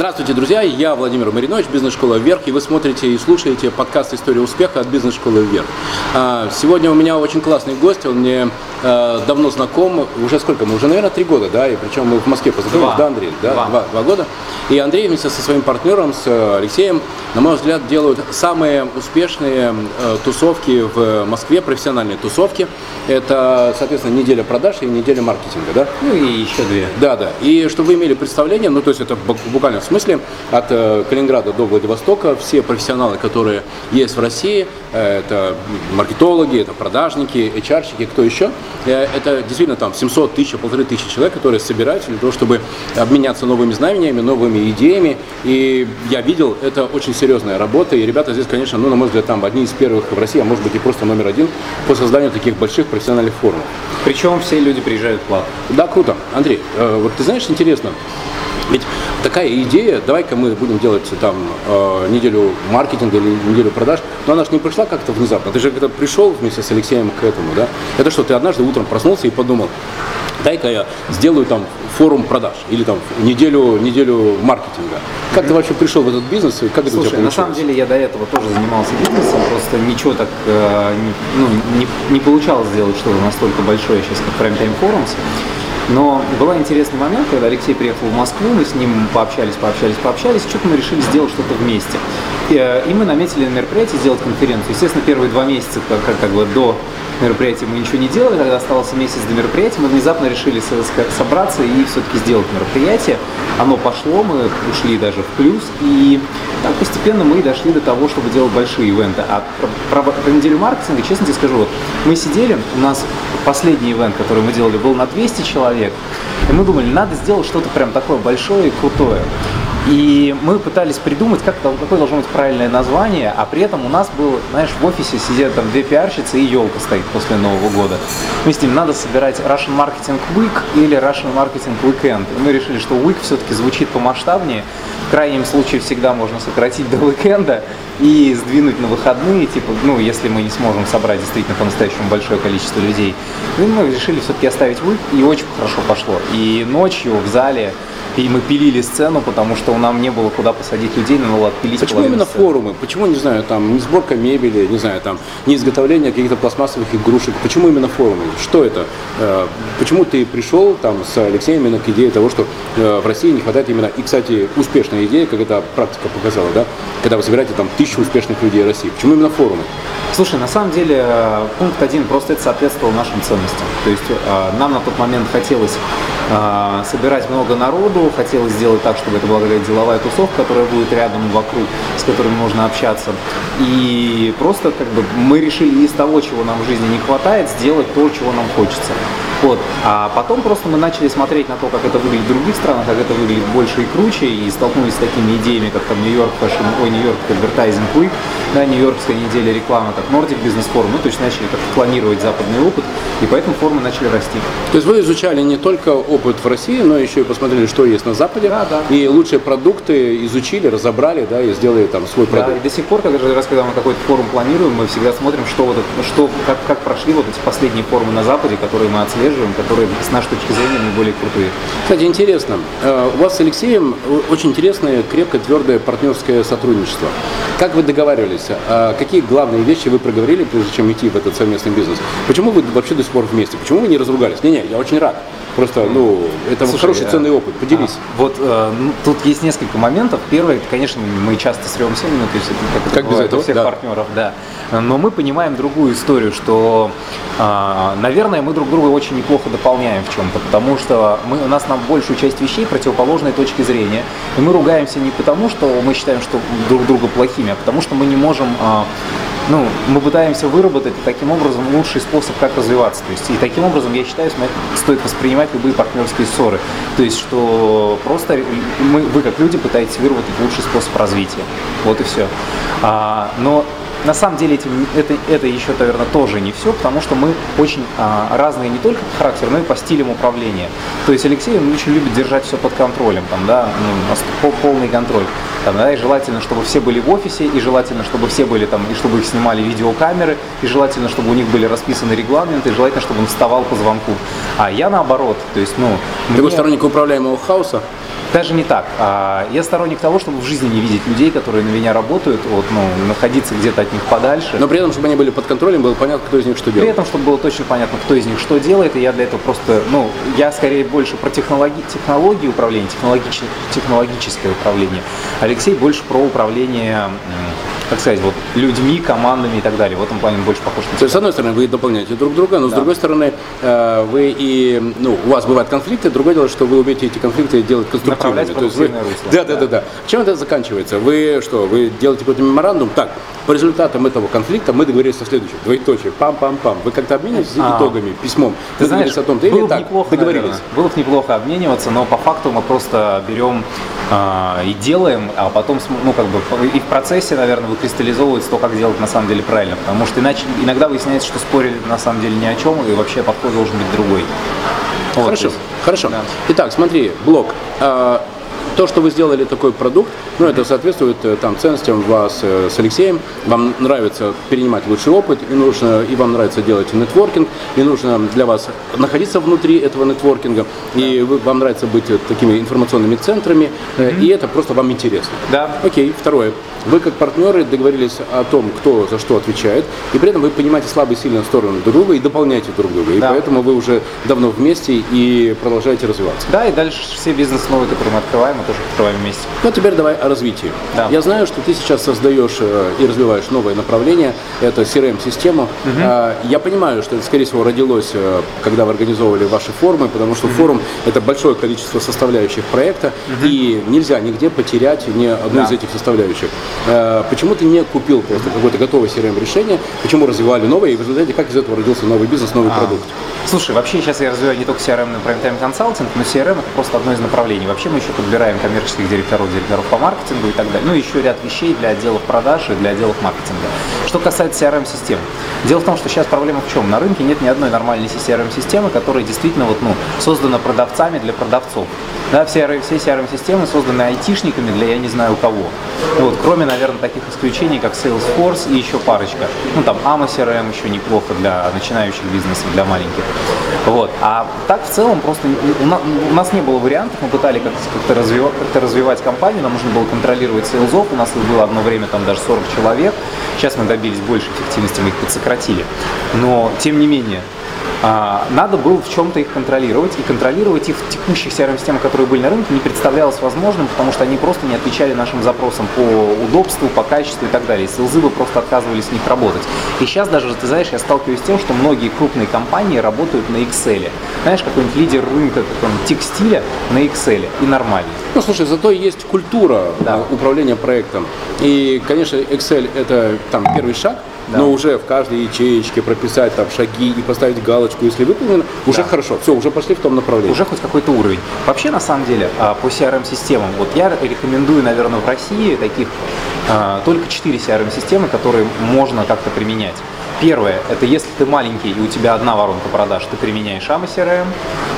Здравствуйте, друзья! Я Владимир Маринович, бизнес-школа «Вверх», и вы смотрите и слушаете подкаст «История успеха» от бизнес-школы «Вверх». А, сегодня у меня очень классный гость, он мне э, давно знаком, уже сколько мы, уже, наверное, три года, да, и причем мы в Москве познакомились, да, Андрей? Да, два. Два, два года. И Андрей вместе со своим партнером, с э, Алексеем, на мой взгляд, делают самые успешные э, тусовки в Москве, профессиональные тусовки. Это, соответственно, неделя продаж и неделя маркетинга, да? Ну и еще две. Да, да. И чтобы вы имели представление, ну то есть это бу- буквально смысле от э, Калининграда до Владивостока все профессионалы, которые есть в России, э, это маркетологи, это продажники, HR-щики, кто еще, э, это действительно там 700 тысяч, полторы тысячи человек, которые собираются для того, чтобы обменяться новыми знаниями, новыми идеями. И я видел, это очень серьезная работа, и ребята здесь, конечно, ну на мой взгляд, там одни из первых в России, а может быть и просто номер один по созданию таких больших профессиональных форумов. Причем все люди приезжают платно. Да, круто. Андрей, вот ты знаешь, интересно, ведь такая идея, давай-ка мы будем делать там э, неделю маркетинга или неделю продаж, но она же не пришла как-то внезапно. Ты же когда пришел вместе с Алексеем к этому, да? Это что, ты однажды утром проснулся и подумал, дай-ка я сделаю там форум продаж или там неделю, неделю маркетинга. Как ты вообще пришел в этот бизнес и как это у Слушай, тебя на самом деле я до этого тоже занимался бизнесом, просто ничего так э, ну, не, не получалось сделать что-то настолько большое сейчас, как Prime Time Forums. Но был интересный момент, когда Алексей приехал в Москву, мы с ним пообщались, пообщались, пообщались, что-то мы решили сделать что-то вместе. И, э, мы наметили на мероприятие сделать конференцию. Естественно, первые два месяца, как, как, как бы до мероприятия мы ничего не делали, когда оставался месяц до мероприятия, мы внезапно решили со- со- собраться и все-таки сделать мероприятие. Оно пошло, мы ушли даже в плюс, и так постепенно мы дошли до того, чтобы делать большие ивенты. А про, про- про неделю маркетинга, честно тебе скажу, вот мы сидели, у нас последний ивент, который мы делали, был на 200 человек, и мы думали, надо сделать что-то прям такое большое и крутое. И мы пытались придумать, как, какое должно быть правильное название, а при этом у нас был, знаешь, в офисе сидят там две пиарщицы и елка стоит после Нового года. Мы с ним надо собирать Russian Marketing Week или Russian Marketing Weekend. И мы решили, что Week все-таки звучит помасштабнее. В крайнем случае всегда можно сократить до уикенда и сдвинуть на выходные, типа, ну, если мы не сможем собрать действительно по-настоящему большое количество людей. Ну, и мы решили все-таки оставить Week, и очень хорошо пошло. И ночью в зале и мы пилили сцену, потому что нам не было куда посадить людей, надо было отпилить Почему именно сцены. форумы? Почему, не знаю, там, не сборка мебели, не знаю, там, не изготовление каких-то пластмассовых игрушек? Почему именно форумы? Что это? Э, Почему ты пришел там с Алексеем именно к идее того, что э, в России не хватает именно, и, кстати, успешная идея, как эта практика показала, да, когда вы собираете там тысячу успешных людей России. Почему именно форумы? Слушай, на самом деле э, пункт один просто это соответствовало нашим ценностям. То есть нам на тот момент хотелось собирать много народу, хотелось сделать так, чтобы это была какая-то деловая тусовка, которая будет рядом вокруг, с которыми можно общаться. И просто как бы мы решили из того, чего нам в жизни не хватает, сделать то, чего нам хочется. Вот. А потом просто мы начали смотреть на то, как это выглядит в других странах, как это выглядит больше и круче, и столкнулись с такими идеями, как там Нью-Йорк Fashion, ой, Нью-Йорк Advertising Week, да, Нью-Йоркская неделя рекламы, как Nordic Business Forum, ну, то есть начали как планировать западный опыт, и поэтому формы начали расти. То есть вы изучали не только опыт в России, но еще и посмотрели, что есть на Западе, Да, да. и лучшие продукты изучили, разобрали, да, и сделали там свой Да, продукт. и до сих пор, каждый раз, когда мы какой-то форум планируем, мы всегда смотрим, что вот это- что, как, как прошли вот эти последние форумы на Западе, которые мы отслеживаем, которые с нашей точки зрения наиболее крутые. Кстати, интересно, э, у вас с Алексеем очень интересное, крепкое, твердое партнерское сотрудничество. Как вы договаривались? А Какие главные вещи вы проговорили, прежде чем идти в этот совместный бизнес? Почему вы вообще до сих пор вместе? Почему вы не разругались? Не-не, я очень рад. Просто, ну, это Слушай, хороший, э, ценный опыт. Поделись. А, вот ну, тут есть несколько моментов. Первый, это, конечно, мы часто срёмся, ну, то есть это как, это Как без бывает этого, у всех да. партнеров, да. Но мы понимаем другую историю, что, а, наверное, мы друг друга очень неплохо дополняем в чем-то, потому что мы, у нас на большую часть вещей противоположной точки зрения. И мы ругаемся не потому, что мы считаем, что друг друга плохими, а потому что мы не можем а, ну, мы пытаемся выработать таким образом лучший способ, как развиваться. То есть, и таким образом, я считаю, стоит воспринимать любые партнерские ссоры. То есть, что просто мы, вы как люди пытаетесь выработать лучший способ развития. Вот и все. А, но на самом деле этим, это, это еще, наверное, тоже не все, потому что мы очень а, разные не только по характеру, но и по стилям управления. То есть Алексей он очень любит держать все под контролем, там, да, ну, полный контроль. Там, да, и желательно, чтобы все были в офисе, и желательно, чтобы все были там, и чтобы их снимали видеокамеры, и желательно, чтобы у них были расписаны регламенты, и желательно, чтобы он вставал по звонку. А я наоборот, то есть, ну, Ты мне- сторонник управляемого хаоса? Даже не так. А, я сторонник того, чтобы в жизни не видеть людей, которые на меня работают, вот, ну, находиться где-то от них подальше. Но при этом, чтобы они были под контролем, было понятно, кто из них что делает. При этом, чтобы было точно понятно, кто из них что делает, и я для этого просто, ну, я скорее больше про технологии, технологии управления, технологич, технологическое управление. Алексей больше про управление как сказать, вот людьми, командами и так далее. В этом плане больше похож на То есть, с одной стороны, вы дополняете друг друга, но да. с другой стороны, э, вы и, ну, у вас бывают конфликты, другое дело, что вы умеете эти конфликты делать конструктивными. То есть вы, русло. Да, да, да, да. Чем это заканчивается? Вы что, вы делаете какой-то меморандум? Так, по результатам этого конфликта мы договорились о следующем. Двоеточие. Пам-пам-пам. Вы как-то обмениваетесь а, итогами, письмом. Ты знаешь, о том, было бы так, неплохо, договорились. Наверное. Было бы неплохо обмениваться, но по факту мы просто берем а, и делаем, а потом, ну, как бы, и в процессе, наверное, выкристаллизовывается то, как делать на самом деле правильно. Потому что иначе иногда выясняется, что спорили на самом деле ни о чем, и вообще подход должен быть другой. Вот, хорошо, есть, хорошо. Да. Итак, смотри, блок. То, что вы сделали такой продукт, ну, это соответствует э, там, ценностям вас э, с Алексеем. Вам нравится перенимать лучший опыт, и, нужно, и вам нравится делать нетворкинг, и нужно для вас находиться внутри этого нетворкинга, да. и вы, вам нравится быть такими информационными центрами, mm-hmm. и это просто вам интересно. Да. Окей, второе. Вы как партнеры договорились о том, кто за что отвечает, и при этом вы понимаете слабые и сильные стороны друг друга и дополняете друг друга. И да. поэтому вы уже давно вместе и продолжаете развиваться. Да, и дальше все бизнес новые, которые мы открываем, мы тоже открываем вместе. Ну, теперь давай о развитии. Да. Я знаю, что ты сейчас создаешь э, и развиваешь новое направление, это CRM-систему. Угу. Я понимаю, что это, скорее всего, родилось, э, когда вы организовывали ваши форумы, потому что угу. форум – это большое количество составляющих проекта, угу. и нельзя нигде потерять ни одну да. из этих составляющих. Э, почему ты не купил просто какое-то готовое CRM-решение, почему развивали новое, и в результате как из этого родился новый бизнес, новый а. продукт? Слушай, вообще сейчас я развиваю не только CRM на Prime Time Consulting, но CRM это просто одно из направлений. Вообще мы еще подбираем коммерческих директоров, директоров по маркетингу и так далее. Ну, еще ряд вещей для отделов продаж и для отделов маркетинга. Что касается CRM-систем. Дело в том, что сейчас проблема в чем? На рынке нет ни одной нормальной CRM-системы, которая действительно вот, ну, создана продавцами для продавцов. Да, все, все CRM-системы созданы айтишниками для я не знаю кого. Вот, кроме, наверное, таких исключений, как Salesforce и еще парочка. Ну, там AMA CRM еще неплохо для начинающих бизнесов, для маленьких. Вот. А так в целом просто у нас, у нас не было вариантов, мы пытались как-то развивать, как развивать компанию, нам нужно было контролировать сейлзов, у нас было одно время там даже 40 человек, сейчас мы добились большей эффективности, мы их подсократили. Но, тем не менее, надо было в чем-то их контролировать, и контролировать их в текущих CRM-системах, которые были на рынке, не представлялось возможным, потому что они просто не отвечали нашим запросам по удобству, по качеству и так далее. Селзы бы просто отказывались с них работать. И сейчас даже, ты знаешь, я сталкиваюсь с тем, что многие крупные компании работают на Excel. Знаешь, какой-нибудь лидер рынка какого-нибудь текстиля на Excel, и нормально. Ну, слушай, зато есть культура да. управления проектом. И, конечно, Excel это там первый шаг, да. но уже в каждой ячеечке прописать там шаги и поставить галочку, если выполнено, уже да. хорошо. Все, уже пошли в том направлении. Уже хоть какой-то уровень. Вообще, на самом деле, а, по CRM-системам, вот я рекомендую, наверное, в России таких а, только 4 CRM-системы, которые можно как-то применять. Первое, это если ты маленький и у тебя одна воронка продаж, ты применяешь AMA CRM,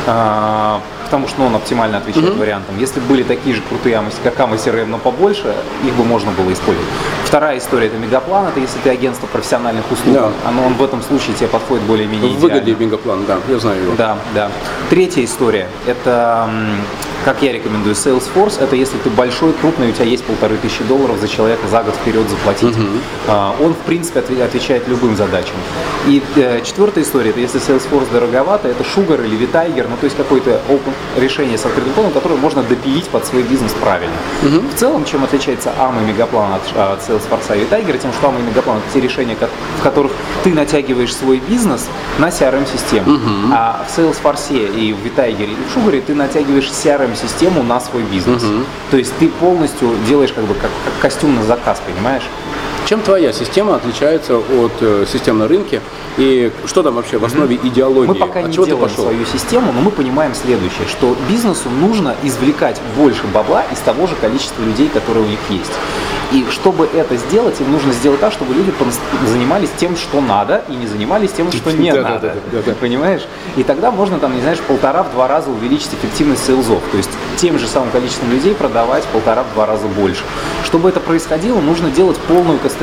а, потому что ну, он оптимально отвечает mm-hmm. вариантам. Если были такие же крутые как AMA CRM, но побольше, их бы можно было использовать. Вторая история – это мегаплан, это если ты агентство профессиональных услуг, да. оно, он в этом случае тебе подходит более-менее В выгоде мегаплан, да, я знаю его. Да, да. Третья история – это как я рекомендую, Salesforce это если ты большой, крупный, у тебя есть полторы тысячи долларов за человека за год вперед заплатить. Uh-huh. Он, в принципе, отвечает любым задачам. И э, четвертая история, это если Salesforce дороговато, это Sugar или Vitiger, ну то есть какое-то open решение с открытым кодом, которое можно допилить под свой бизнес правильно. Uh-huh. В целом, чем отличается AMA и Мегаплан от, от Salesforce и Vitiger, тем, что AMA и Мегаплан это те решения, в которых ты натягиваешь свой бизнес на CRM-систему. Uh-huh. А в Salesforce и в Vitiger и в Sugar ты натягиваешь CRM систему на свой бизнес. Угу. То есть ты полностью делаешь как бы как, как костюм на заказ, понимаешь? Чем твоя система отличается от э, систем на рынке? И что там вообще в основе идеологии? Мы пока не делаем свою систему, но мы понимаем следующее, что бизнесу нужно извлекать больше бабла из того же количества людей, которые у них есть. И чтобы это сделать, им нужно сделать так, чтобы люди занимались тем, что надо, и не занимались тем, что не надо. Понимаешь? И тогда можно, там, не знаешь, полтора-два раза увеличить эффективность сейлзов. То есть тем же самым количеством людей продавать полтора-два раза больше. Чтобы это происходило, нужно делать полную кастомизацию.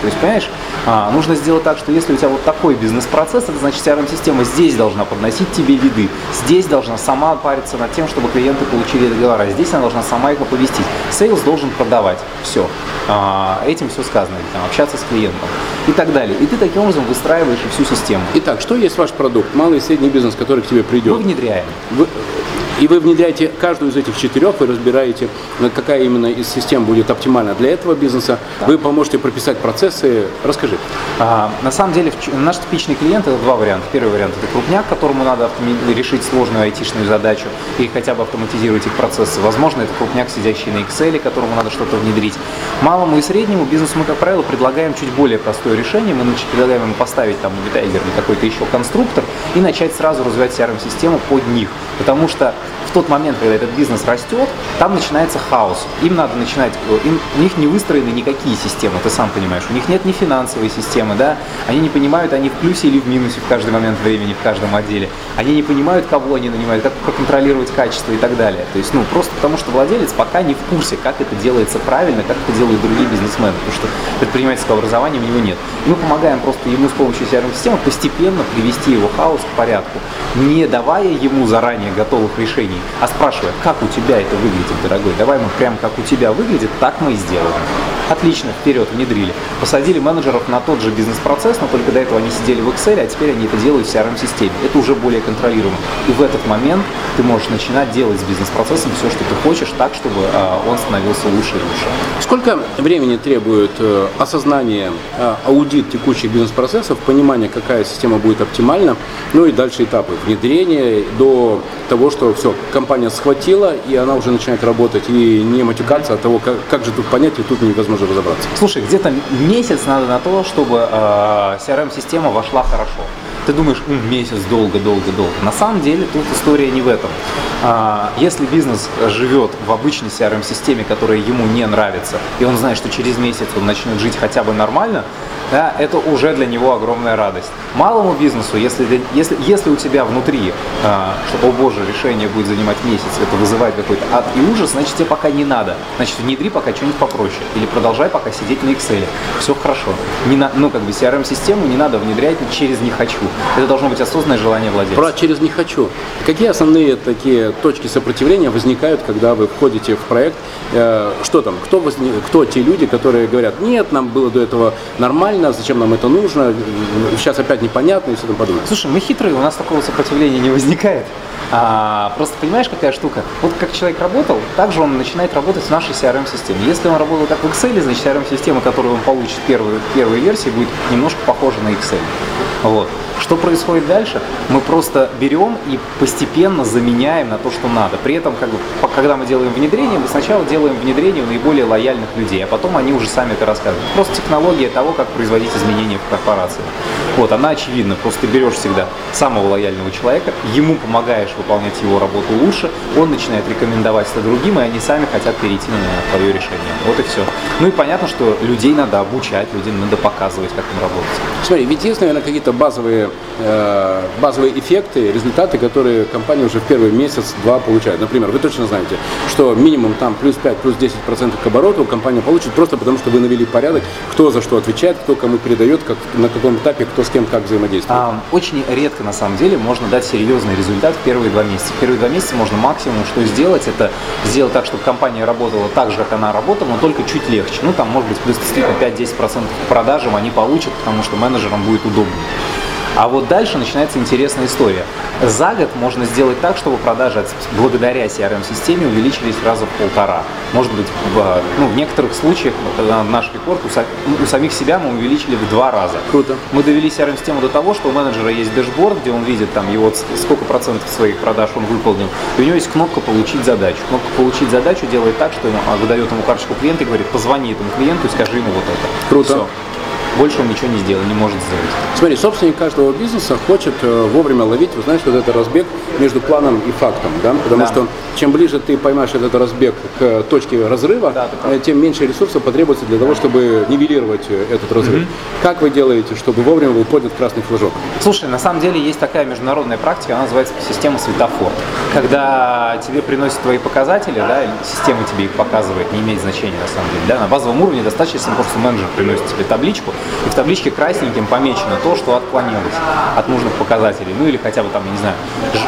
То есть, понимаешь, А, нужно сделать так, что если у тебя вот такой бизнес-процесс, это значит CRM-система здесь должна подносить тебе лиды, здесь должна сама париться над тем, чтобы клиенты получили договора, здесь она должна сама их оповестить. Сейлс должен продавать. Все. А, этим все сказано. Там, общаться с клиентом и так далее. И ты таким образом выстраиваешь всю систему. Итак, что есть ваш продукт? Малый и средний бизнес, который к тебе придет. Мы внедряем. Вы, и вы внедряете каждую из этих четырех, вы разбираете, э, какая именно из систем будет оптимальна для этого бизнеса. Да. Вы поможете прописать процессы. Расскажи. А, на самом деле, наш типичный клиент это два варианта. Первый вариант это крупняк, которому надо решить сложную айтишную задачу и хотя бы автоматизировать их процессы. Возможно, это крупняк, сидящий на Excel, которому надо что-то внедрить. Малому и среднему бизнесу мы, как правило, предлагаем чуть более простое решение. Мы предлагаем ему поставить там Vitaiger или какой-то еще конструктор и начать сразу развивать CRM-систему под них. Потому что в тот момент, когда этот бизнес растет, там начинается хаос. Им надо начинать, им, у них не выстроены никакие системы, ты сам понимаешь. У них нет ни финансовой системы, да, они не понимают, они в плюсе или в минусе в каждый момент времени, в каждом отделе. Они не понимают, кого они нанимают, как проконтролировать качество и так далее. То есть, ну, просто потому что владелец пока не в курсе, как это делается правильно, как это делают другие бизнесмены, потому что предпринимательского образования у него нет. И мы помогаем просто ему с помощью CRM-системы постепенно привести его хаос к порядку, не давая ему заранее готовых решений, а спрашивая, как у тебя это выглядит, дорогой, давай мы прям как у тебя выглядит, так мы и сделаем. Отлично, вперед, внедрили. Посадили менеджеров на тот же бизнес-процесс, но только до этого они сидели в Excel, а теперь они это делают в CRM-системе. Это уже более контролируемо. И в этот момент ты можешь начинать делать с бизнес-процессом все, что ты хочешь, так, чтобы э, он становился лучше и лучше. Сколько времени требует э, осознание, э, аудит текущих бизнес-процессов, понимание, какая система будет оптимальна, ну и дальше этапы внедрения до того, что все, компания схватила, и она уже начинает работать, и не матюкаться от того, как, как же тут понять, и тут невозможно можно разобраться. Слушай, где-то месяц надо на то, чтобы э, CRM-система вошла хорошо. Ты думаешь, М, месяц, долго, долго, долго. На самом деле тут история не в этом. А, если бизнес живет в обычной CRM-системе, которая ему не нравится, и он знает, что через месяц он начнет жить хотя бы нормально, да, это уже для него огромная радость. Малому бизнесу, если, если, если у тебя внутри, а, что, о боже, решение будет занимать месяц, это вызывает какой-то ад и ужас, значит тебе пока не надо. Значит, внедри пока что-нибудь попроще. Или продолжай пока сидеть на Excel. Все хорошо. Не на, ну, как бы CRM-систему не надо внедрять через «не хочу». Это должно быть осознанное желание владельца. Про «через не хочу». Какие основные такие точки сопротивления возникают, когда вы входите в проект? Э, что там? Кто, возник, кто те люди, которые говорят, нет, нам было до этого нормально, зачем нам это нужно, сейчас опять непонятно и все тому подобное? Слушай, мы хитрые, у нас такого сопротивления не возникает. А, просто понимаешь, какая штука? Вот как человек работал, так же он начинает работать в нашей CRM-системе. Если он работал как в Excel, значит CRM-система, которую он получит в первой, первой версии, будет немножко похожа на Excel. Вот. Что происходит дальше? Мы просто берем и постепенно заменяем на то, что надо. При этом, как бы, когда мы делаем внедрение, мы сначала делаем внедрение у наиболее лояльных людей, а потом они уже сами это рассказывают. Просто технология того, как производить изменения в корпорации. Вот, она очевидна. Просто ты берешь всегда самого лояльного человека, ему помогаешь выполнять его работу лучше, он начинает рекомендовать это другим, и они сами хотят перейти на твое решение. Вот и все. Ну и понятно, что людей надо обучать, людям надо показывать, как им работать. Смотри, ведь есть, наверное, какие-то базовые, э, базовые эффекты, результаты, которые компания уже в первый месяц-два получает. Например, вы точно знаете, что минимум там плюс 5, плюс 10 процентов к обороту компания получит просто потому, что вы навели порядок, кто за что отвечает, кто кому передает, как, на каком этапе, кто с кем как взаимодействует. А, очень редко, на самом деле, можно дать серьезный результат в первые два месяца. В первые два месяца можно максимум что сделать, это сделать так, чтобы компания работала так же, как она работала, но только чуть легче. Ну, там, может быть, плюс действительно 5-10% к продажам они получат, потому что менеджерам будет удобнее. А вот дальше начинается интересная история. За год можно сделать так, чтобы продажи благодаря CRM-системе увеличились раза в полтора. Может быть, в, ну, в некоторых случаях наш рекорд у, у самих себя мы увеличили в два раза. Круто. Мы довели CRM-систему до того, что у менеджера есть дэшборд, где он видит там его сколько процентов своих продаж он выполнил, и у него есть кнопка «Получить задачу». Кнопка «Получить задачу» делает так, что он выдает ему карточку клиента и говорит, позвони этому клиенту и скажи ему вот это. Круто. Все больше он ничего не сделает, не может сделать. Смотри, собственник каждого бизнеса хочет э, вовремя ловить, вы знаете, вот этот разбег между планом и фактом, да? Потому да. что чем ближе ты поймаешь этот разбег к точке разрыва, да, э, тем меньше ресурсов потребуется для того, чтобы нивелировать э, этот разрыв. Угу. Как вы делаете, чтобы вовремя был поднят красный флажок? Слушай, на самом деле есть такая международная практика, она называется система светофор. Когда тебе приносят твои показатели, да, система тебе их показывает, не имеет значения на самом деле. Да, на базовом уровне достаточно, если просто менеджер приносит тебе табличку, и в табличке красненьким помечено то, что отклонилось от нужных показателей, ну или хотя бы там, я не знаю,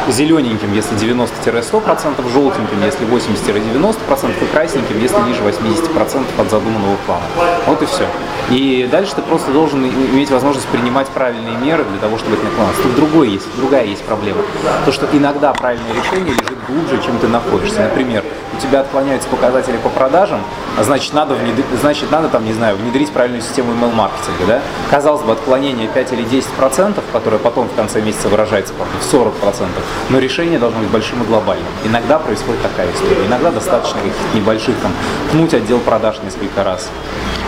зелененьким, если 90-100%, желтеньким, если 80-90% и красненьким, если ниже 80% от задуманного плана. Вот и все. И дальше ты просто должен иметь возможность принимать правильные меры для того, чтобы это не отклонялось. Тут другой есть, другая есть проблема. То, что иногда правильное решение лежит глубже, чем ты находишься. Например, у тебя отклоняются показатели по продажам, а значит надо, внедрить, значит, надо там, не знаю, внедрить правильную систему email-маркетинга. Да? Казалось бы, отклонение 5 или 10 процентов, которое потом в конце месяца выражается в 40 процентов, но решение должно быть большим и глобальным. Иногда происходит такая история. Иногда достаточно каких-то небольших, там, пнуть отдел продаж несколько раз.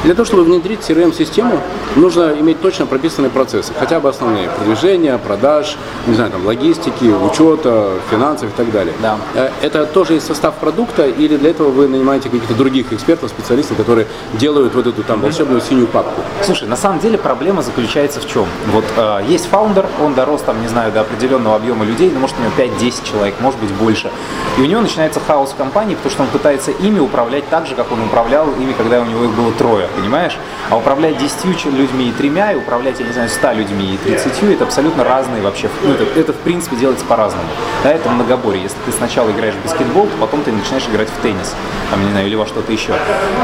Для того, чтобы внедрить CRM-систему, нужно иметь точно прописанные процессы, хотя бы основные продвижения, продаж, не знаю, там, логистики, учета, финансов и так далее. Да. Э, это тоже из состав продукта или для этого вы нанимаете каких-то других экспертов, специалистов, которые делают вот эту там волшебную синюю папку? Слушай, на самом деле проблема заключается в чем? Вот э, есть фаундер, он дорос там, не знаю, до определенного объема людей, ну, может, у него 5-10 человек, может быть, больше. И у него начинается хаос в компании, потому что он пытается ими управлять так же, как он управлял ими, когда у него их было трое понимаешь? А управлять 10 людьми и тремя, и управлять, я не знаю, 100 людьми и 30, это абсолютно разные вообще, ну, это, это в принципе делается по-разному. Да, это многоборье. Если ты сначала играешь в баскетбол, то потом ты начинаешь играть в теннис, там, не знаю, или во что-то еще.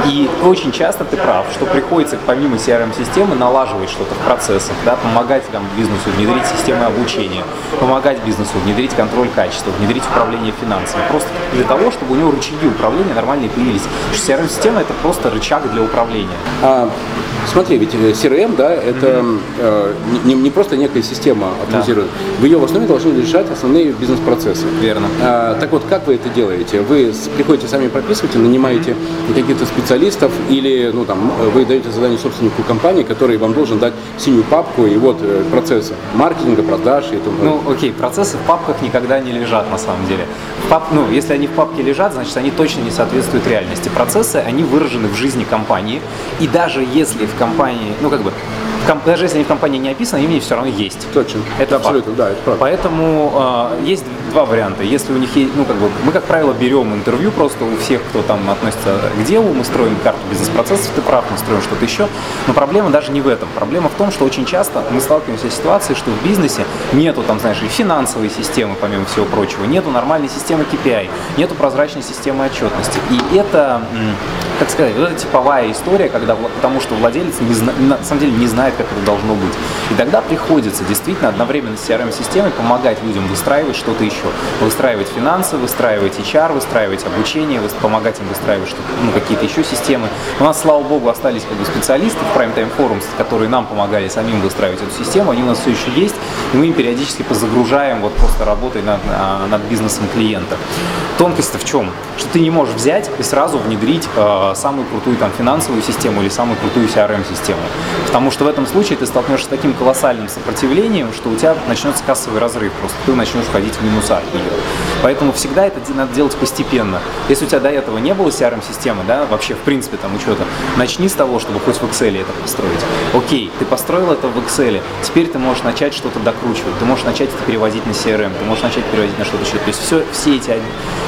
И очень часто ты прав, что приходится помимо CRM-системы налаживать что-то в процессах, да, помогать там, бизнесу внедрить системы обучения, помогать бизнесу внедрить контроль качества, внедрить управление финансами. Просто для того, чтобы у него рычаги управления нормальные появились. CRM-система это просто рычаг для управления. А, смотри, ведь э, CRM, да, это mm-hmm. э, не, не просто некая система автоматизирует. Да. В ее основе должны решать основные бизнес-процессы. Верно. А, так вот, как вы это делаете? Вы приходите сами прописываете, нанимаете mm-hmm. каких-то специалистов или, ну, там, вы даете задание собственнику компании, который вам должен дать синюю папку и вот э, процессы маркетинга, продаж и тому Ну, окей, процессы в папках никогда не лежат на самом деле. В пап, ну, если они в папке лежат, значит, они точно не соответствуют реальности. Процессы, они выражены в жизни компании, и даже если в компании, ну как бы даже если они в компании не описаны, они все равно есть. Точно. Это абсолютно, факт. да, это правда. Поэтому э, есть два варианта. Если у них есть, ну как бы, мы как правило берем интервью просто у всех, кто там относится к делу, мы строим карту бизнес-процессов, ты прав, мы строим что-то еще. Но проблема даже не в этом. Проблема в том, что очень часто мы сталкиваемся с ситуацией, что в бизнесе нету там, знаешь, и финансовой системы, помимо всего прочего, нету нормальной системы KPI, нету прозрачной системы отчетности. И это, как сказать, вот эта типовая история, когда потому что владелец не зна, на самом деле не знает, как это должно быть. И тогда приходится действительно одновременно с CRM-системой помогать людям выстраивать что-то еще. Выстраивать финансы, выстраивать HR, выстраивать обучение, помогать им выстраивать ну, какие-то еще системы. У нас, слава богу, остались как бы специалисты в Prime Time Forums, которые нам помогали самим выстраивать эту систему. Они у нас все еще есть, и мы им периодически позагружаем вот просто работой над, над бизнесом клиента. Тонкость-то в чем? Что ты не можешь взять и сразу внедрить э, самую крутую там финансовую систему или самую крутую CRM-систему. Потому что в этом случае ты столкнешься с таким колоссальным сопротивлением, что у тебя начнется кассовый разрыв, просто ты начнешь ходить в минуса от нее. Поэтому всегда это надо делать постепенно. Если у тебя до этого не было CRM-системы, да, вообще в принципе там учета, начни с того, чтобы хоть в Excel это построить. Окей, ты построил это в Excel, теперь ты можешь начать что-то докручивать, ты можешь начать это переводить на CRM, ты можешь начать переводить на что-то еще. То есть все, все эти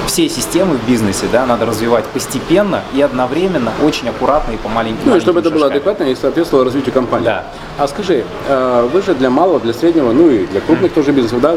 все системы в бизнесе, да, надо развивать постепенно и одновременно, очень аккуратно и по маленьким Ну и чтобы это было адекватно и соответствовало развитию компании. Да. А скажи, э, вы же для малого, для среднего, ну и для крупных тоже бизнесов, да,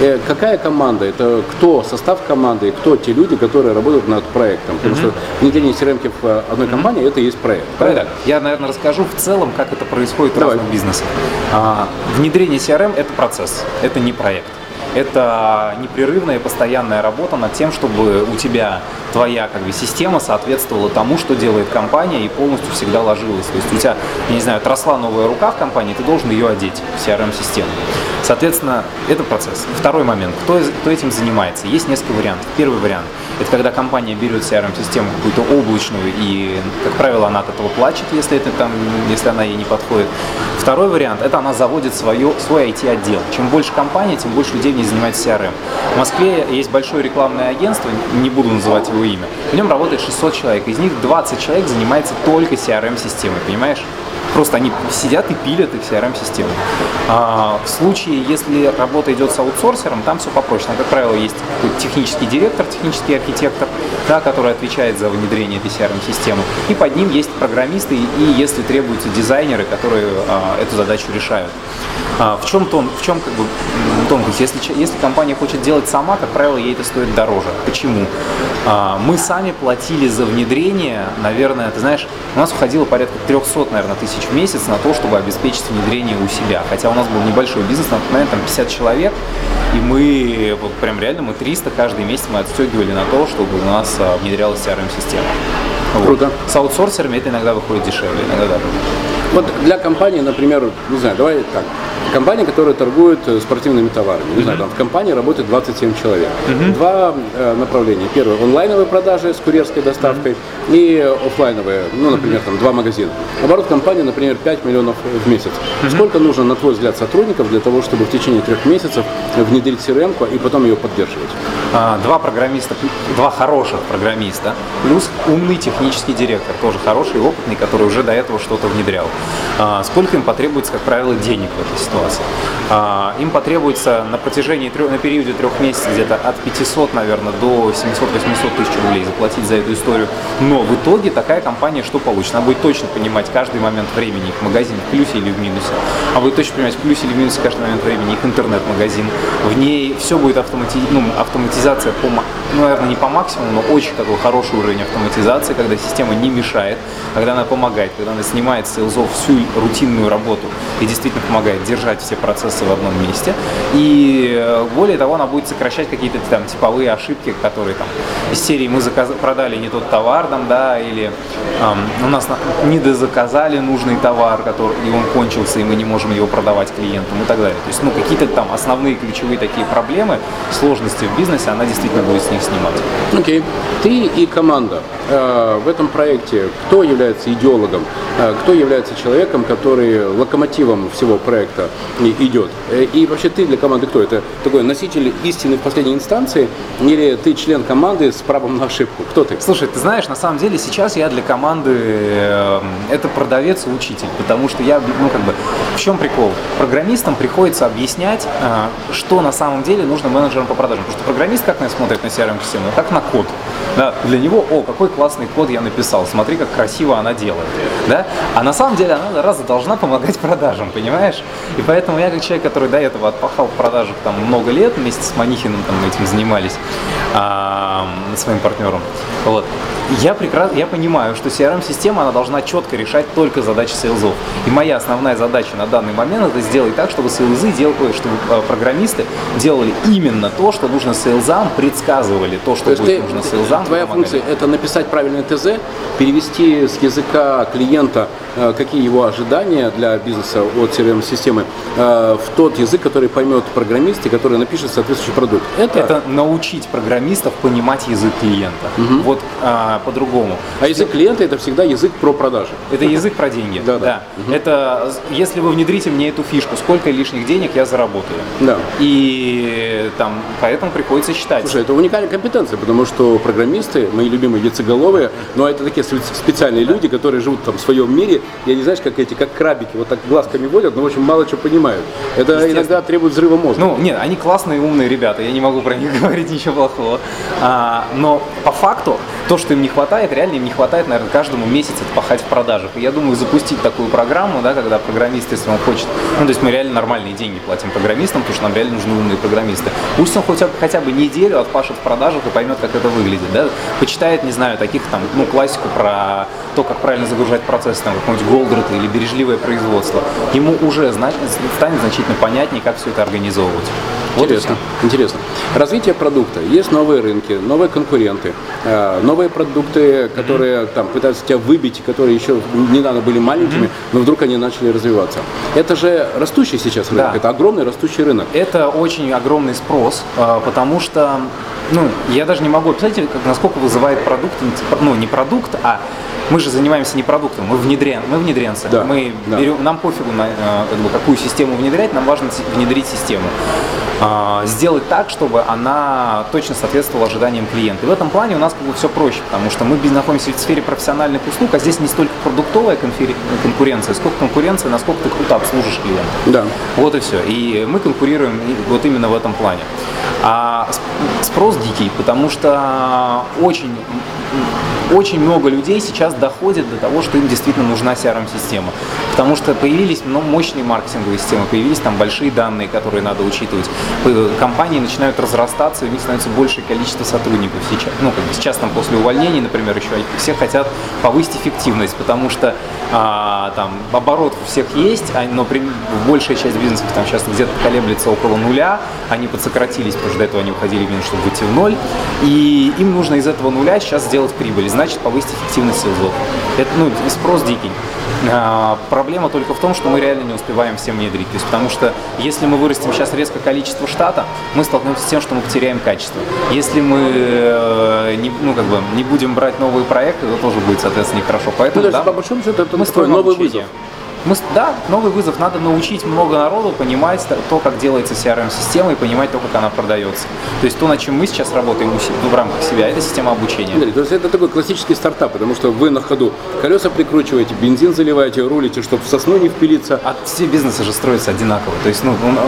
э, какая команда, это кто состав команды, и кто те люди, которые работают над проектом? Потому что внедрение CRM в одной компании это и есть проект. Правильно? Я, наверное, расскажу в целом, как это происходит Давай. в разных бизнесах. А, внедрение CRM это процесс, это не проект это непрерывная и постоянная работа над тем, чтобы у тебя твоя как бы, система соответствовала тому, что делает компания и полностью всегда ложилась. То есть у тебя, я не знаю, отросла новая рука в компании, ты должен ее одеть в CRM-систему. Соответственно, это процесс. Второй момент. Кто, кто этим занимается? Есть несколько вариантов. Первый вариант – это когда компания берет CRM-систему какую-то облачную и, как правило, она от этого плачет, если, это там, если она ей не подходит. Второй вариант – это она заводит свое, свой IT-отдел. Чем больше компания, тем больше людей в ней занимается CRM. В Москве есть большое рекламное агентство, не буду называть его имя. В нем работает 600 человек, из них 20 человек занимается только CRM-системой, понимаешь? Просто они сидят и пилят их CRM-систему. А, в случае, если работа идет с аутсорсером, там все попроще. Там, как правило, есть технический директор, технический архитектор, да, который отвечает за внедрение этой CRM-системы. И под ним есть программисты и, если требуются, дизайнеры, которые а, эту задачу решают. А, в чем, тон, в чем как бы, тонкость? Если, если компания хочет делать сама, как правило, ей это стоит дороже. Почему? А, мы сами платили за внедрение, наверное, ты знаешь, у нас уходило порядка 300, наверное, тысяч в месяц на то, чтобы обеспечить внедрение у себя. Хотя у нас был небольшой бизнес, на тот момент там 50 человек, и мы, вот прям реально, мы 300 каждый месяц мы отстегивали на то, чтобы у нас а, внедрялась CRM-система. Круто. Вот. С аутсорсерами это иногда выходит дешевле, иногда дороже. Вот для компании, например, не знаю, давай так, компания, которая торгует э, спортивными товарами, не знаю, там в компании работает 27 человек. Два э, направления. Первое онлайновые продажи с курьерской доставкой и офлайновые, ну, например, там два магазина. Оборот компании, например, 5 миллионов в месяц. Сколько нужно, на твой взгляд, сотрудников для того, чтобы в течение трех месяцев внедрить crm и потом ее поддерживать? А, два программиста, два хороших программиста, плюс умный технический директор, тоже хороший опытный, который уже до этого что-то внедрял. А, сколько им потребуется, как правило, денег в этой ситуации? А, им потребуется на протяжении, на периоде трех месяцев где-то от 500, наверное, до 700-800 тысяч рублей заплатить за эту историю. Но в итоге такая компания что получит? Она будет точно понимать каждый момент времени их магазин в плюсе или в минусе. Она будет точно понимать в плюсе или в минусе каждый момент времени их интернет-магазин. В ней все будет автомати... ну, автоматизация по, ну, наверное, не по максимуму, но очень такой хороший уровень автоматизации, когда система не мешает, когда она помогает, когда она снимает сейлзов всю рутинную работу и действительно помогает держать все процессы в одном месте. И э, более того, она будет сокращать какие-то там типовые ошибки, которые там из серии мы заказ... продали не тот товар, там, да, или эм, у нас не дозаказали нужный товар, который и он кончился, и мы не можем его продавать клиентам и так далее. То есть, ну, какие-то там основные ключевые такие проблемы, сложности в бизнесе, она действительно будет с них снимать. Окей. Okay. Ты и команда э, в этом проекте, кто является идеологом, э, кто является человеком, который локомотивом всего проекта идет? Э, и вообще ты для команды кто? Это такой носитель истины в последней инстанции или ты член команды с правом на ошибку? Кто ты? Слушай, ты знаешь, на самом деле сейчас я для команды э, это продавец и учитель, потому что я, ну как бы, в чем прикол? Программистам приходится объяснять, э, что на самом деле нужно менеджерам по продажам. Потому что программист как на смотрит на CRM-систему? Как на код. Да, для него, о, какой классный код я написал, смотри, как красиво она делает. Да? А на самом деле она раз должна помогать продажам, понимаешь? И поэтому я как человек, который до этого отпахал в продажах там много лет, вместе с Манихиным там этим занимались, а, своим партнером, вот, я прекрасно, я понимаю, что CRM-система, она должна четко решать только задачи сейлзов. И моя основная задача на данный момент это сделать так, чтобы сейлзы делали, чтобы э, программисты делали именно то, что нужно сейлзам, предсказывали то, что то будет ты, нужно сейлзам. Твоя функция это написать правильное ТЗ, перевести с языка клиента, э, какие его ожидания для бизнеса от CRM-системы, э, в тот язык, который поймет программист и который напишет соответствующий продукт. Это, это научить программистов понимать язык клиента. Угу. Вот а, по-другому. А язык клиента это всегда язык про продажи. Это язык про деньги. Да, да. Угу. Это если вы внедрите мне эту фишку, сколько лишних денег я заработаю. Да. И там поэтому приходится считать. Слушай, это уникальная компетенция, потому что программисты, мои любимые яйцеголовые, но это такие специальные люди, которые живут там в своем мире. Я не знаешь, как эти, как крабики, вот так глазками водят, но в общем мало чего понимают. Это иногда требует взрыва мозга. Ну, нет, они классные, умные ребята, я не могу про них говорить ничего плохого. А, но по факту то, что им не хватает, реально им не хватает, наверное, каждому месяц отпахать в продажах. И я думаю, запустить такую программу, да, когда программист, если он хочет, ну, то есть мы реально нормальные деньги платим программистам, потому что нам реально нужны умные программисты. Пусть он хотя бы, хотя бы неделю отпашет в продажах и поймет, как это выглядит, да, почитает, не знаю, таких там, ну, классику про то, как правильно загружать процесс, там, какой-нибудь Голдрат или бережливое производство. Ему уже станет значительно понятнее, как все это организовывать. Вот интересно, интересно. Развитие продукта. Есть новые рынки, новые конкуренты, э, новые продукты, которые там пытаются тебя выбить, которые еще недавно были маленькими, но вдруг они начали развиваться. Это же растущий сейчас рынок, да. это огромный растущий рынок. Это очень огромный спрос, э, потому что, ну, я даже не могу описать, насколько вызывает продукт, ну, не продукт, а мы же занимаемся не продуктом, мы внедряем, мы внедренцы. Да, мы да. берем, нам пофигу на э, какую систему внедрять, нам важно внедрить систему. А, сделать так, чтобы она точно соответствовала ожиданиям клиента. И в этом плане у нас как бы все проще, потому что мы находимся в сфере профессиональных услуг, а здесь не столько продуктовая конкуренция, сколько конкуренция, насколько ты круто обслужишь клиента. Да. Вот и все. И мы конкурируем вот именно в этом плане. А спрос дикий, потому что очень очень много людей сейчас доходит до того, что им действительно нужна CRM-система. Потому что появились ну, мощные маркетинговые системы, появились там большие данные, которые надо учитывать. Компании начинают разрастаться, и у них становится большее количество сотрудников сейчас. Ну, как бы сейчас там после увольнений, например, еще все хотят повысить эффективность, потому что а, там оборот у всех есть, а, но при, большая часть бизнесов там сейчас где-то колеблется около нуля, они подсократились, потому что до этого они уходили минус, чтобы выйти в ноль, и им нужно из этого нуля сейчас сделать прибыль, значит повысить эффективность селзов. Это ну, спрос дикий. А, проблема только в том, что мы реально не успеваем всем внедрить. То есть, потому что если мы вырастим сейчас резко количество штата, мы столкнемся с тем, что мы потеряем качество. Если мы э, не, ну, как бы, не будем брать новые проекты, то тоже будет, соответственно, нехорошо. Поэтому, ну, да, по большому счету, это мы такой новый вызов. Мы, да, новый вызов. Надо научить много народу понимать то, как делается CRM-система и понимать то, как она продается. То есть то, над чем мы сейчас работаем в рамках себя, это система обучения. то есть это такой классический стартап, потому что вы на ходу колеса прикручиваете, бензин заливаете, рулите, чтобы в сосну не впилиться. А все бизнесы же строятся одинаково. То есть, ну, ну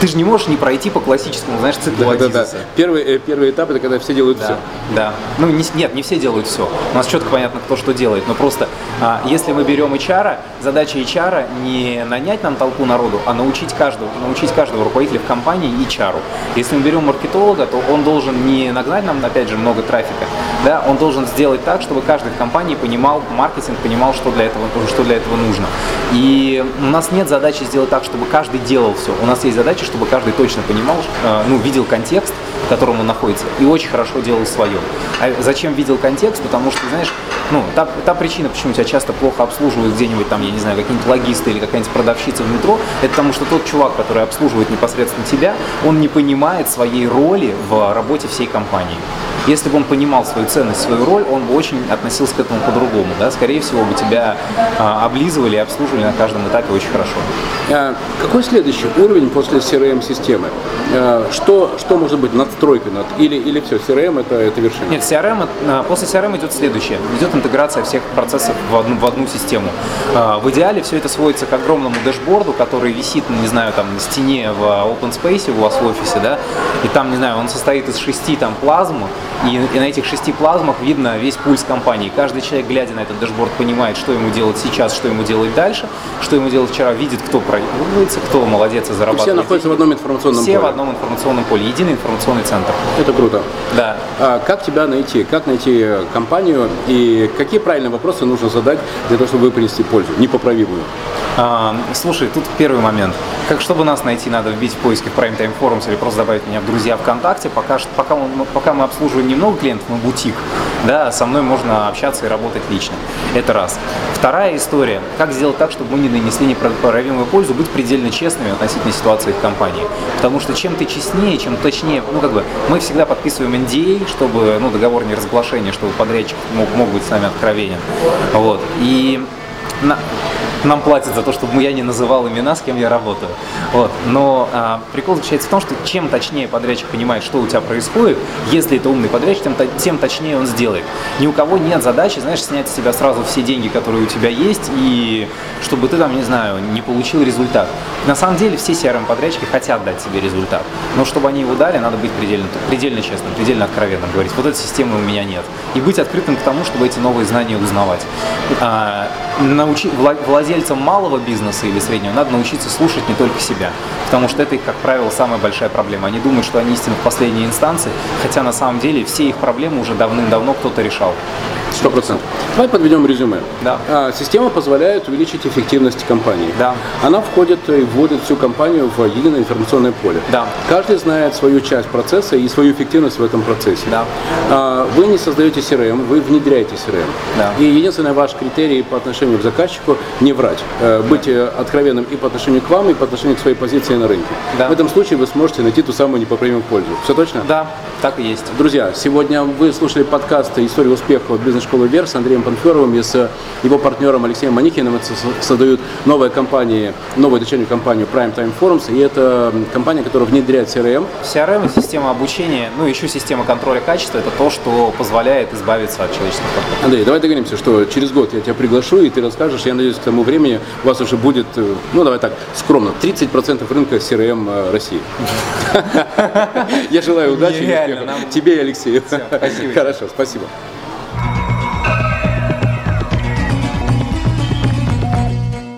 ты же не можешь не пройти по классическому, знаешь, циклу да, да, да. Первый, э, первый этап это когда все делают да, все. Да. Ну, не, нет, не все делают все. У нас четко понятно, кто что делает. Но просто а, если мы берем HR, задача HR не нанять нам толпу народу, а научить каждого, научить каждого руководителя в компании HR. Если мы берем маркетолога, то он должен не нагнать нам, опять же, много трафика, да, он должен сделать так, чтобы каждый в компании понимал маркетинг, понимал, что для этого, что для этого нужно. И у нас нет задачи сделать так, чтобы каждый делал все. У нас есть задача, чтобы каждый точно понимал, э, ну, видел контекст, в котором он находится, и очень хорошо делал свое. А зачем видел контекст? Потому что, знаешь, ну, та, та причина, почему тебя часто плохо обслуживают где-нибудь там, я не знаю, какие-нибудь логисты или какая-нибудь продавщица в метро, это потому что тот чувак, который обслуживает непосредственно тебя, он не понимает своей роли в работе всей компании. Если бы он понимал свою ценность, свою роль, он бы очень относился к этому по-другому. Да? Скорее всего, бы тебя а, облизывали и обслуживали на каждом этапе очень хорошо. А какой следующий уровень после CRM-системы? А, что, что может быть надстройкой над? Или, или все, CRM это, это вершина? Нет, CRM, а, после CRM идет следующее. Идет интеграция всех процессов в одну, в одну систему. А, в идеале все это сводится к огромному дэшборду, который висит, не знаю, там на стене в open space у вас в офисе, да, и там, не знаю, он состоит из шести там плазм, и, и на этих шести плазмах видно весь пульс компании. Каждый человек, глядя на этот дашборд, понимает, что ему делать сейчас, что ему делать дальше, что ему делать вчера, видит, кто проигрывается, кто молодец и зарабатывает. И все находятся в одном информационном все поле. Все в одном информационном поле, единый информационный центр. Это круто. Да. А как тебя найти? Как найти компанию и какие правильные вопросы нужно задать для того, чтобы вы принести пользу, непоправимую? А, слушай, тут первый момент. Как чтобы нас найти, надо вбить в поиске в Prime Time Forums или просто добавить меня в друзья ВКонтакте. Пока, пока, мы, пока мы обслуживаем немного клиентов, мы бутик, да, со мной можно общаться и работать лично. Это раз. Вторая история. Как сделать так, чтобы мы не нанесли неправимую пользу, быть предельно честными относительно ситуации в компании. Потому что чем ты честнее, чем точнее, ну как бы, мы всегда подписываем NDA, чтобы, ну, договор неразглашения, чтобы подрядчик мог, мог быть с нами откровенен. Вот. И на, нам платят за то, чтобы я не называл имена, с кем я работаю. Вот. Но а, прикол заключается в том, что чем точнее подрядчик понимает, что у тебя происходит, если это умный подрядчик, тем, тем точнее он сделает. Ни у кого нет задачи, знаешь, снять с себя сразу все деньги, которые у тебя есть, и чтобы ты там, не знаю, не получил результат. На самом деле все CRM-подрядчики хотят дать себе результат, но чтобы они его дали, надо быть предельно, предельно честным, предельно откровенным, говорить, вот этой системы у меня нет. И быть открытым к тому, чтобы эти новые знания узнавать. А, научи, владельцам малого бизнеса или среднего надо научиться слушать не только себя, потому что это, как правило, самая большая проблема. Они думают, что они истинно в последней инстанции, хотя на самом деле все их проблемы уже давным-давно кто-то решал. Сто процентов. Давай подведем резюме. Да. А, система позволяет увеличить эффективность компании. Да. Она входит и вводит всю компанию в единое информационное поле. Да. Каждый знает свою часть процесса и свою эффективность в этом процессе. Да. А, вы не создаете CRM, вы внедряете CRM. Да. И единственный ваш критерий по отношению к заказчику не врать, э, быть э, откровенным и по отношению к вам, и по отношению к своей позиции на рынке. Да. В этом случае вы сможете найти ту самую непоправимую пользу. Все точно? Да, так и есть. Друзья, сегодня вы слушали подкаст «История успеха» в бизнес школы вверх с Андреем Панферовым и с его партнером Алексеем Манихиным создают новая компания, новую дочернюю компанию Prime Time Forums, и это компания, которая внедряет CRM. CRM – система обучения, ну еще система контроля качества – это то, что позволяет избавиться от человеческих факторов. Андрей, давай договоримся, что через год я тебя приглашу, и ты расскажешь, я надеюсь, к тому времени у вас уже будет, э, ну давай так, скромно, 30% рынка CRM э, России. Я желаю удачи. Тебе и Алексею. Спасибо. Хорошо, спасибо.